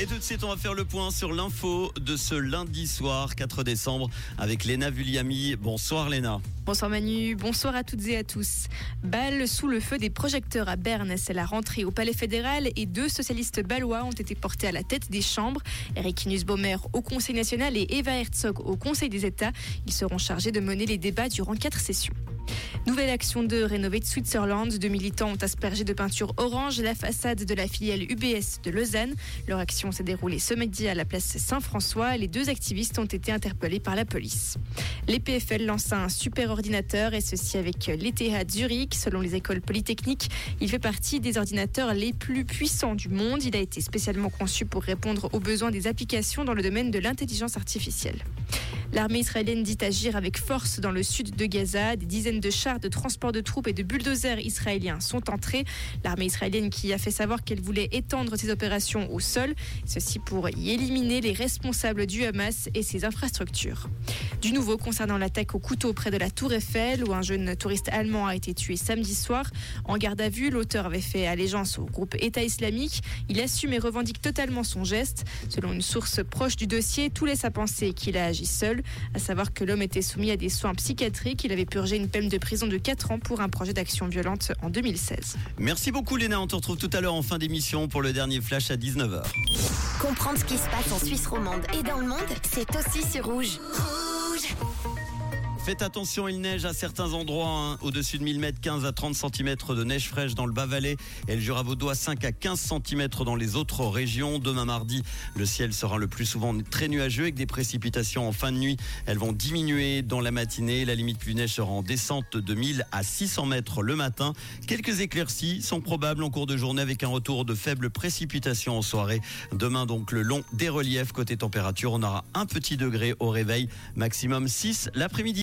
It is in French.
Et tout de suite, on va faire le point sur l'info de ce lundi soir, 4 décembre, avec Léna Vulliami. Bonsoir Léna. Bonsoir Manu, bonsoir à toutes et à tous. Balle sous le feu des projecteurs à Berne, c'est la rentrée au Palais fédéral et deux socialistes balois ont été portés à la tête des chambres. Eric Nussbaumer au Conseil national et Eva Herzog au Conseil des États. Ils seront chargés de mener les débats durant quatre sessions. Nouvelle action de rénover Switzerland. Deux militants ont aspergé de peinture orange la façade de la filiale UBS de Lausanne. Leur action s'est déroulée ce midi à la place Saint-François. Les deux activistes ont été interpellés par la police. Les PFL lancent un super ordinateur et ceci avec l'ETH Zurich. Selon les écoles polytechniques, il fait partie des ordinateurs les plus puissants du monde. Il a été spécialement conçu pour répondre aux besoins des applications dans le domaine de l'intelligence artificielle. L'armée israélienne dit agir avec force dans le sud de Gaza. Des dizaines de chars de transport de troupes et de bulldozers israéliens sont entrés. L'armée israélienne qui a fait savoir qu'elle voulait étendre ses opérations au sol, ceci pour y éliminer les responsables du Hamas et ses infrastructures. Du nouveau concernant l'attaque au couteau près de la Tour Eiffel, où un jeune touriste allemand a été tué samedi soir. En garde à vue, l'auteur avait fait allégeance au groupe État islamique. Il assume et revendique totalement son geste. Selon une source proche du dossier, tout laisse à penser qu'il a agi seul, à savoir que l'homme était soumis à des soins psychiatriques. Il avait purgé une peine de prison de 4 ans pour un projet d'action violente en 2016. Merci beaucoup Léna, on te retrouve tout à l'heure en fin d'émission pour le dernier flash à 19h. Comprendre ce qui se passe en Suisse romande et dans le monde, c'est aussi sur Rouge. Faites attention, il neige à certains endroits, hein. au-dessus de 1000 mètres, 15 à 30 cm de neige fraîche dans le Bas-Valais et le Jura-Vaudois, 5 à 15 cm dans les autres régions. Demain mardi, le ciel sera le plus souvent très nuageux avec des précipitations en fin de nuit. Elles vont diminuer dans la matinée. La limite plus neige sera en descente de 1000 à 600 mètres le matin. Quelques éclaircies sont probables en cours de journée avec un retour de faibles précipitations en soirée. Demain, donc, le long des reliefs. Côté température, on aura un petit degré au réveil, maximum 6 l'après-midi.